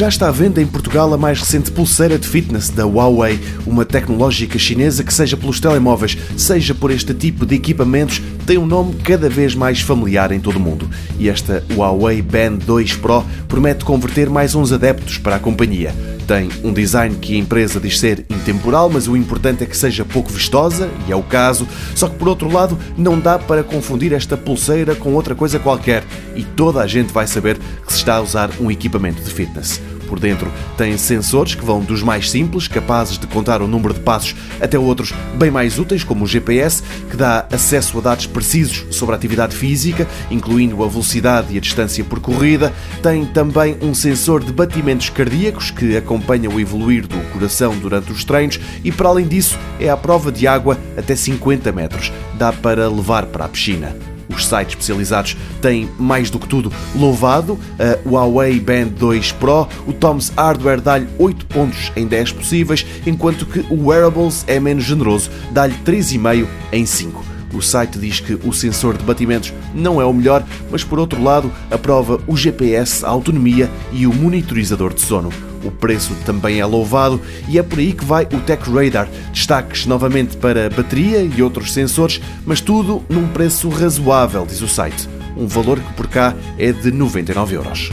Já está à venda em Portugal a mais recente pulseira de fitness da Huawei, uma tecnológica chinesa que, seja pelos telemóveis, seja por este tipo de equipamentos, tem um nome cada vez mais familiar em todo o mundo. E esta Huawei Band 2 Pro promete converter mais uns adeptos para a companhia. Tem um design que a empresa diz ser intemporal, mas o importante é que seja pouco vistosa, e é o caso. Só que por outro lado, não dá para confundir esta pulseira com outra coisa qualquer, e toda a gente vai saber que se está a usar um equipamento de fitness. Por dentro tem sensores que vão dos mais simples, capazes de contar o número de passos, até outros bem mais úteis, como o GPS, que dá acesso a dados precisos sobre a atividade física, incluindo a velocidade e a distância percorrida. Tem também um sensor de batimentos cardíacos que acompanha o evoluir do coração durante os treinos e, para além disso, é à prova de água até 50 metros. Dá para levar para a piscina. Os sites especializados têm, mais do que tudo, louvado a Huawei Band 2 Pro. O Tom's Hardware dá-lhe 8 pontos em 10 possíveis, enquanto que o Wearables é menos generoso, dá-lhe 3,5 em 5. O site diz que o sensor de batimentos não é o melhor, mas por outro lado aprova o GPS, a autonomia e o monitorizador de sono. O preço também é louvado e é por aí que vai o Tech Radar. Destaques novamente para bateria e outros sensores, mas tudo num preço razoável, diz o site. Um valor que por cá é de 99 euros.